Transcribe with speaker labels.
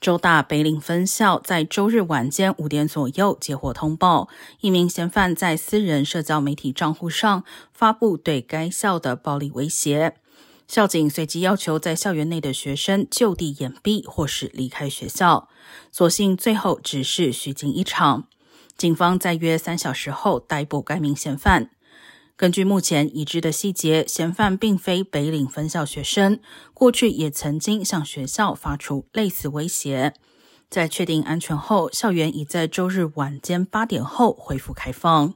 Speaker 1: 州大北岭分校在周日晚间五点左右接获通报，一名嫌犯在私人社交媒体账户上发布对该校的暴力威胁。校警随即要求在校园内的学生就地掩蔽或是离开学校，所幸最后只是虚惊一场。警方在约三小时后逮捕该名嫌犯。根据目前已知的细节，嫌犯并非北岭分校学生，过去也曾经向学校发出类似威胁。在确定安全后，校园已在周日晚间八点后恢复开放。